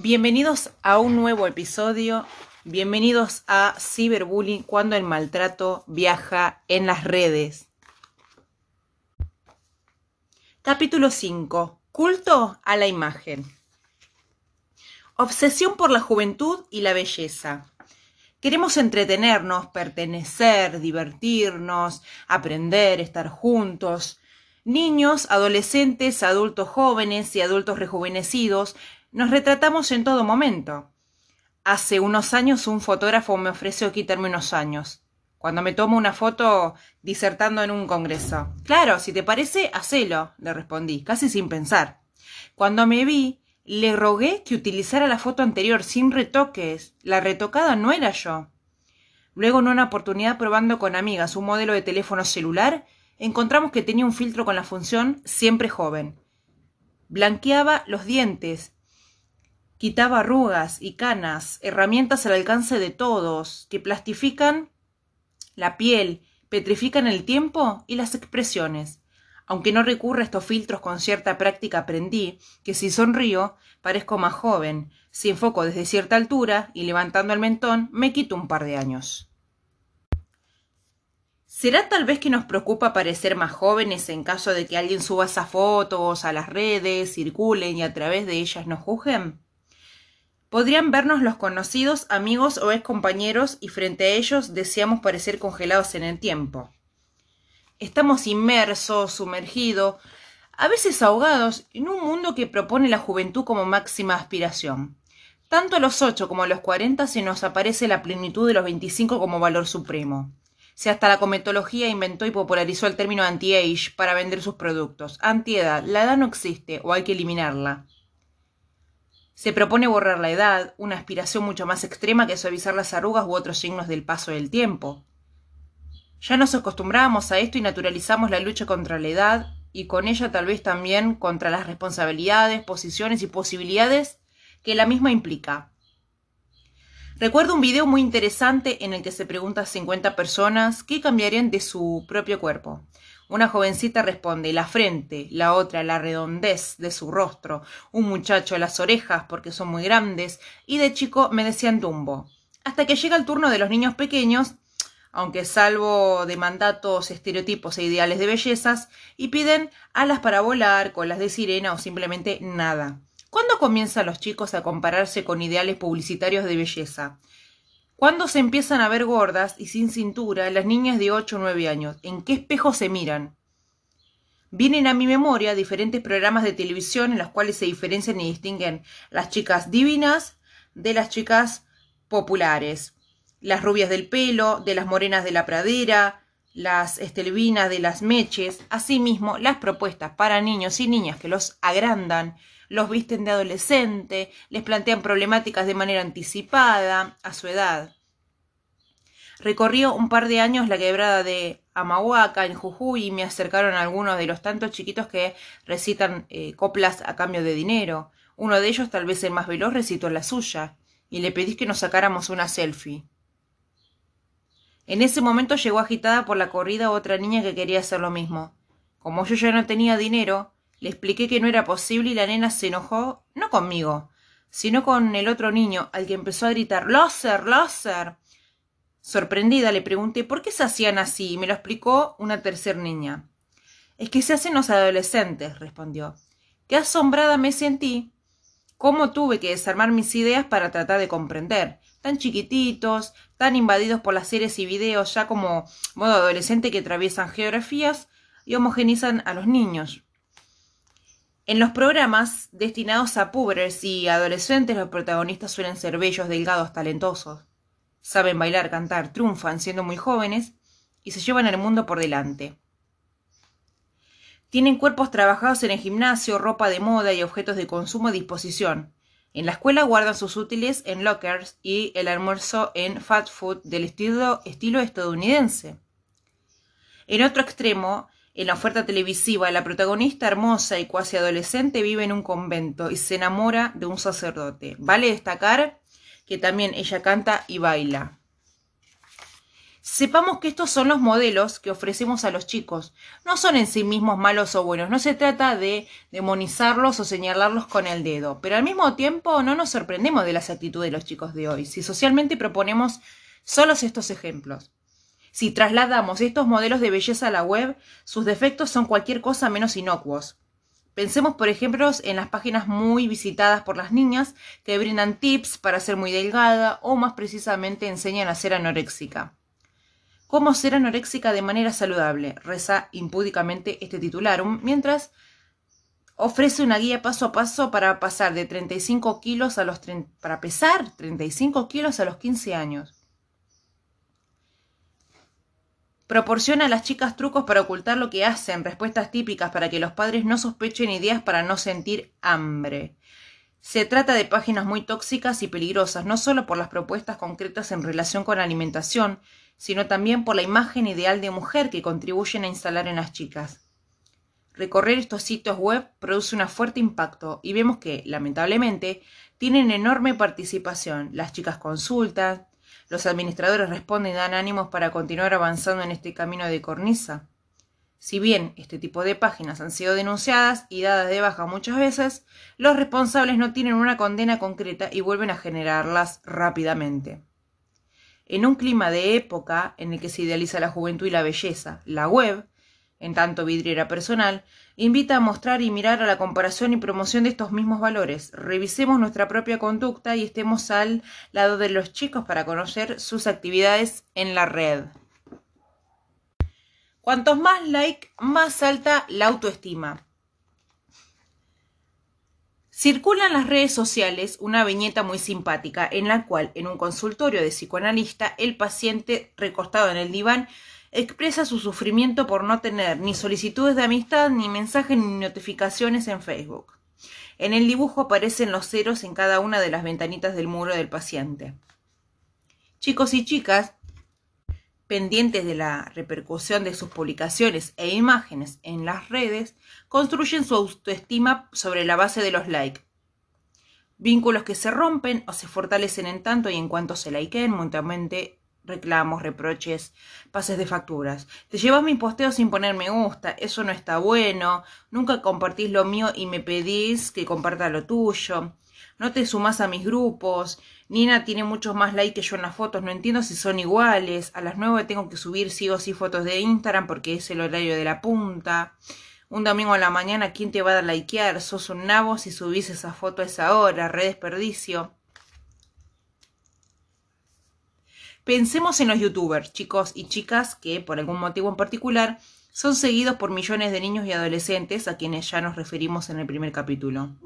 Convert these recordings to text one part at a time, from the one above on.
Bienvenidos a un nuevo episodio. Bienvenidos a Cyberbullying cuando el maltrato viaja en las redes. Capítulo 5. Culto a la imagen. Obsesión por la juventud y la belleza. Queremos entretenernos, pertenecer, divertirnos, aprender, estar juntos. Niños, adolescentes, adultos jóvenes y adultos rejuvenecidos nos retratamos en todo momento. Hace unos años un fotógrafo me ofreció quitarme unos años. Cuando me tomo una foto disertando en un congreso. Claro, si te parece, hacelo, le respondí, casi sin pensar. Cuando me vi, le rogué que utilizara la foto anterior sin retoques. La retocada no era yo. Luego, en una oportunidad probando con amigas un modelo de teléfono celular, encontramos que tenía un filtro con la función siempre joven. Blanqueaba los dientes quitaba arrugas y canas, herramientas al alcance de todos, que plastifican la piel, petrifican el tiempo y las expresiones. Aunque no recurra a estos filtros con cierta práctica, aprendí que si sonrío, parezco más joven, si enfoco desde cierta altura y levantando el mentón, me quito un par de años. ¿Será tal vez que nos preocupa parecer más jóvenes en caso de que alguien suba esas fotos a las redes, circulen y a través de ellas nos juzguen? Podrían vernos los conocidos, amigos o ex compañeros y frente a ellos deseamos parecer congelados en el tiempo. Estamos inmersos, sumergidos, a veces ahogados en un mundo que propone la juventud como máxima aspiración. Tanto a los ocho como a los cuarenta se nos aparece la plenitud de los veinticinco como valor supremo. Si hasta la cometología inventó y popularizó el término anti-age para vender sus productos. Antiedad, la edad no existe o hay que eliminarla. Se propone borrar la edad, una aspiración mucho más extrema que suavizar las arrugas u otros signos del paso del tiempo. Ya nos acostumbramos a esto y naturalizamos la lucha contra la edad y con ella tal vez también contra las responsabilidades, posiciones y posibilidades que la misma implica. Recuerdo un video muy interesante en el que se pregunta a 50 personas qué cambiarían de su propio cuerpo. Una jovencita responde la frente, la otra la redondez de su rostro, un muchacho las orejas porque son muy grandes, y de chico me decían tumbo. Hasta que llega el turno de los niños pequeños, aunque salvo de mandatos, estereotipos e ideales de bellezas, y piden alas para volar, colas de sirena o simplemente nada. ¿Cuándo comienzan los chicos a compararse con ideales publicitarios de belleza? ¿Cuándo se empiezan a ver gordas y sin cintura las niñas de 8 o 9 años? ¿En qué espejo se miran? Vienen a mi memoria diferentes programas de televisión en los cuales se diferencian y distinguen las chicas divinas de las chicas populares, las rubias del pelo, de las morenas de la pradera, las estelvinas de las meches, asimismo las propuestas para niños y niñas que los agrandan, los visten de adolescente, les plantean problemáticas de manera anticipada a su edad. Recorrió un par de años la quebrada de Amahuaca en Jujuy y me acercaron algunos de los tantos chiquitos que recitan eh, coplas a cambio de dinero. Uno de ellos, tal vez el más veloz, recitó la suya, y le pedí que nos sacáramos una selfie. En ese momento llegó agitada por la corrida otra niña que quería hacer lo mismo. Como yo ya no tenía dinero, le expliqué que no era posible y la nena se enojó, no conmigo, sino con el otro niño, al que empezó a gritar ¡Láser! ¡Láser! Sorprendida le pregunté por qué se hacían así y me lo explicó una tercer niña. Es que se hacen los adolescentes, respondió. Qué asombrada me sentí. Cómo tuve que desarmar mis ideas para tratar de comprender. Tan chiquititos, tan invadidos por las series y videos, ya como modo adolescente que atraviesan geografías y homogenizan a los niños. En los programas destinados a púberes y adolescentes, los protagonistas suelen ser bellos, delgados, talentosos. Saben bailar, cantar, triunfan siendo muy jóvenes y se llevan el mundo por delante. Tienen cuerpos trabajados en el gimnasio, ropa de moda y objetos de consumo a disposición. En la escuela guardan sus útiles en lockers y el almuerzo en fast food del estilo, estilo estadounidense. En otro extremo, en la oferta televisiva, la protagonista hermosa y cuasi adolescente vive en un convento y se enamora de un sacerdote. Vale destacar que también ella canta y baila. Sepamos que estos son los modelos que ofrecemos a los chicos. No son en sí mismos malos o buenos. No se trata de demonizarlos o señalarlos con el dedo. Pero al mismo tiempo no nos sorprendemos de las actitudes de los chicos de hoy. Si socialmente proponemos solos estos ejemplos. Si trasladamos estos modelos de belleza a la web, sus defectos son cualquier cosa menos inocuos. Pensemos, por ejemplo, en las páginas muy visitadas por las niñas que brindan tips para ser muy delgada o más precisamente enseñan a ser anoréxica. ¿Cómo ser anoréxica de manera saludable? Reza impúdicamente este titular, mientras ofrece una guía paso a paso para pasar de 35 kilos a los para pesar 35 kilos a los 15 años. Proporciona a las chicas trucos para ocultar lo que hacen, respuestas típicas para que los padres no sospechen ideas para no sentir hambre. Se trata de páginas muy tóxicas y peligrosas, no solo por las propuestas concretas en relación con alimentación, sino también por la imagen ideal de mujer que contribuyen a instalar en las chicas. Recorrer estos sitios web produce un fuerte impacto y vemos que, lamentablemente, tienen enorme participación. Las chicas consultan, los administradores responden y dan ánimos para continuar avanzando en este camino de cornisa. Si bien este tipo de páginas han sido denunciadas y dadas de baja muchas veces, los responsables no tienen una condena concreta y vuelven a generarlas rápidamente. En un clima de época en el que se idealiza la juventud y la belleza, la web, en tanto vidriera personal, invita a mostrar y mirar a la comparación y promoción de estos mismos valores. Revisemos nuestra propia conducta y estemos al lado de los chicos para conocer sus actividades en la red. Cuantos más like, más alta la autoestima. Circula en las redes sociales una viñeta muy simpática en la cual, en un consultorio de psicoanalista, el paciente recostado en el diván expresa su sufrimiento por no tener ni solicitudes de amistad, ni mensajes, ni notificaciones en Facebook. En el dibujo aparecen los ceros en cada una de las ventanitas del muro del paciente. Chicos y chicas, pendientes de la repercusión de sus publicaciones e imágenes en las redes, construyen su autoestima sobre la base de los likes. Vínculos que se rompen o se fortalecen en tanto y en cuanto se likeen mutuamente reclamos, reproches, pases de facturas. Te llevas mi posteo sin poner me gusta, eso no está bueno, nunca compartís lo mío y me pedís que comparta lo tuyo. No te sumas a mis grupos. Nina tiene muchos más likes que yo en las fotos. No entiendo si son iguales. A las nueve tengo que subir sí o sí fotos de Instagram porque es el horario de la punta. Un domingo a la mañana, ¿quién te va a dar likear? Sos un nabo si subís esa foto a esa hora. Re desperdicio. Pensemos en los youtubers, chicos y chicas que, por algún motivo en particular, son seguidos por millones de niños y adolescentes a quienes ya nos referimos en el primer capítulo.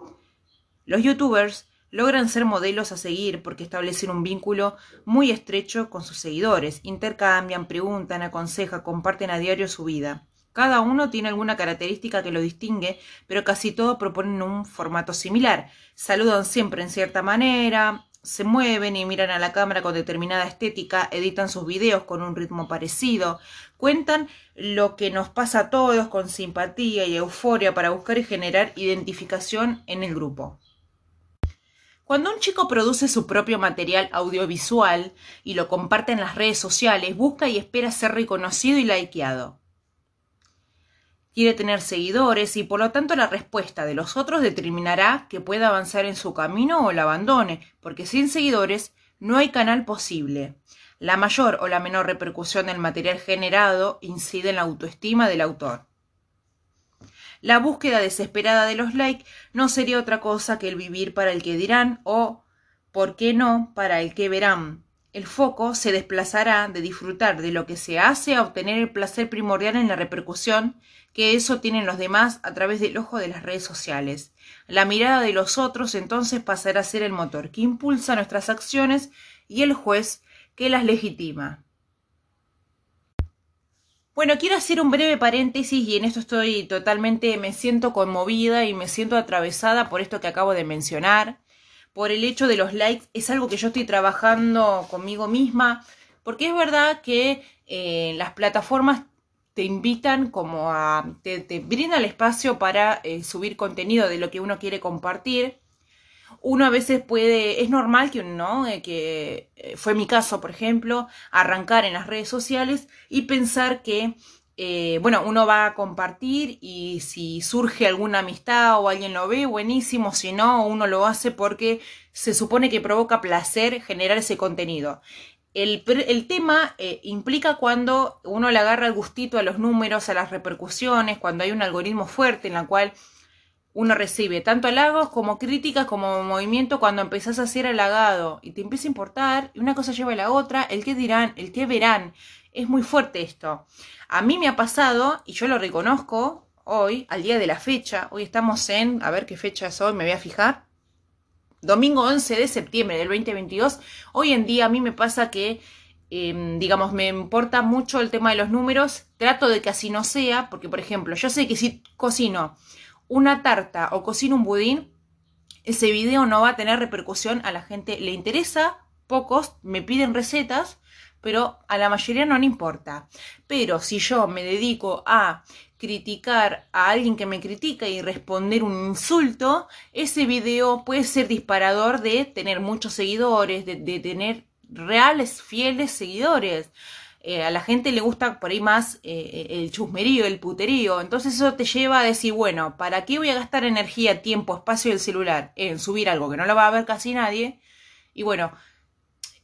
Los youtubers logran ser modelos a seguir porque establecen un vínculo muy estrecho con sus seguidores, intercambian, preguntan, aconsejan, comparten a diario su vida. Cada uno tiene alguna característica que lo distingue, pero casi todos proponen un formato similar. Saludan siempre en cierta manera, se mueven y miran a la cámara con determinada estética, editan sus videos con un ritmo parecido, cuentan lo que nos pasa a todos con simpatía y euforia para buscar y generar identificación en el grupo. Cuando un chico produce su propio material audiovisual y lo comparte en las redes sociales, busca y espera ser reconocido y likeado quiere tener seguidores y por lo tanto la respuesta de los otros determinará que pueda avanzar en su camino o la abandone, porque sin seguidores no hay canal posible. La mayor o la menor repercusión del material generado incide en la autoestima del autor. La búsqueda desesperada de los likes no sería otra cosa que el vivir para el que dirán o, ¿por qué no?, para el que verán. El foco se desplazará de disfrutar de lo que se hace a obtener el placer primordial en la repercusión que eso tienen los demás a través del ojo de las redes sociales. La mirada de los otros entonces pasará a ser el motor que impulsa nuestras acciones y el juez que las legitima. Bueno, quiero hacer un breve paréntesis y en esto estoy totalmente, me siento conmovida y me siento atravesada por esto que acabo de mencionar, por el hecho de los likes, es algo que yo estoy trabajando conmigo misma, porque es verdad que eh, las plataformas te invitan como a, te, te brinda el espacio para eh, subir contenido de lo que uno quiere compartir. uno a veces puede, es normal que uno, eh, que eh, fue mi caso, por ejemplo, arrancar en las redes sociales y pensar que, bueno, uno va a compartir y si surge alguna amistad o alguien lo ve, buenísimo, si no, uno lo hace porque se supone que provoca placer generar ese contenido. El, tema implica cuando uno le agarra el gustito a los números, a las repercusiones, cuando hay un algoritmo fuerte en la cual uno recibe tanto halagos como críticas como movimiento cuando empezás a ser halagado y te empieza a importar y una cosa lleva a la otra, el que dirán, el que verán. Es muy fuerte esto. A mí me ha pasado, y yo lo reconozco hoy, al día de la fecha, hoy estamos en, a ver qué fecha es hoy, me voy a fijar, domingo 11 de septiembre del 2022, hoy en día a mí me pasa que, em, digamos, me importa mucho el tema de los números, trato de que así no sea, porque por ejemplo, yo sé que si cocino una tarta o cocino un budín, ese video no va a tener repercusión, a la gente le interesa, pocos me piden recetas, pero a la mayoría no le importa. Pero si yo me dedico a criticar a alguien que me critica y responder un insulto, ese video puede ser disparador de tener muchos seguidores, de, tener reales, fieles seguidores. Eh, a la gente le gusta por ahí más eh, el chusmerío, el puterío. Entonces eso te lleva a decir, bueno, ¿para qué voy a gastar energía, tiempo, espacio del celular en subir algo que no lo va a ver casi nadie? Y bueno,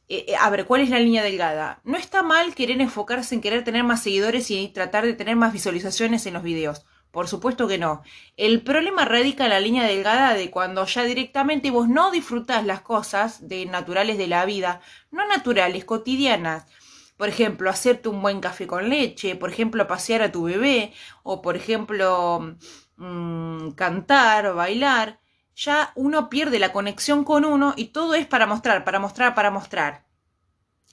eh, a ver, ¿cuál es la línea delgada? No está mal querer enfocarse en querer tener más seguidores y tratar de tener más visualizaciones en los videos. Por supuesto que no. El problema radica en la línea delgada de cuando ya directamente vos no disfrutás las cosas de naturales de la vida, no naturales, cotidianas por ejemplo, hacerte un buen café con leche, por ejemplo, pasear a tu bebé, o por ejemplo, mm, cantar o bailar, ya uno pierde la conexión con uno y todo es para mostrar, para mostrar, para mostrar.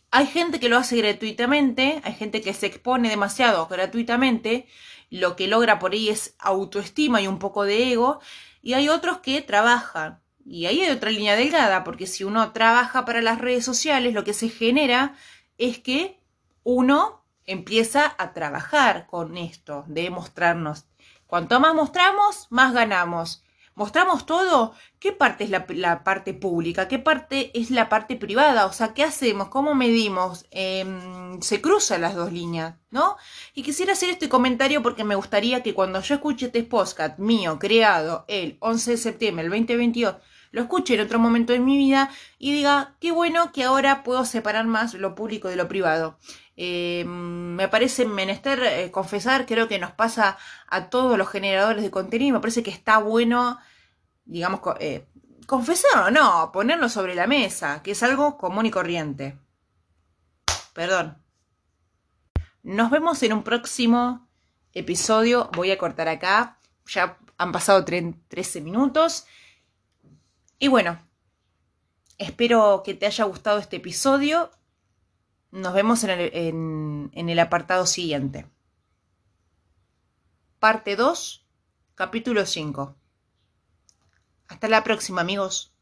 Hay gente que lo hace gratuitamente, hay gente que se expone demasiado gratuitamente, lo que logra por ahí es autoestima y un poco de ego, y hay otros que trabajan. Y ahí hay otra línea delgada, porque si uno trabaja para las redes sociales, lo que se genera es que uno empieza a trabajar con esto de mostrarnos. Cuanto más mostramos, más ganamos. ¿Mostramos todo? ¿Qué parte es la, parte pública? ¿Qué parte es la parte privada? O sea, ¿qué hacemos? ¿Cómo medimos? Em, se cruzan las dos líneas, ¿no? Y quisiera hacer este comentario porque me gustaría que cuando yo escuche este podcast mío, creado el 11 de septiembre del 2022, lo escuche en otro momento de mi vida y diga, qué bueno que ahora puedo separar más lo público de lo privado. Eh, me parece menester eh, confesar, creo que nos pasa a todos los generadores de contenido, me parece que está bueno, digamos, eh, confesar o no, ponerlo sobre la mesa, que es algo común y corriente. Perdón. Nos vemos en un próximo episodio. Voy a cortar acá. Ya han pasado 13 minutos. Y bueno, espero que te haya gustado este episodio. Nos vemos en el, apartado siguiente. Parte 2, capítulo 5. Hasta la próxima, amigos.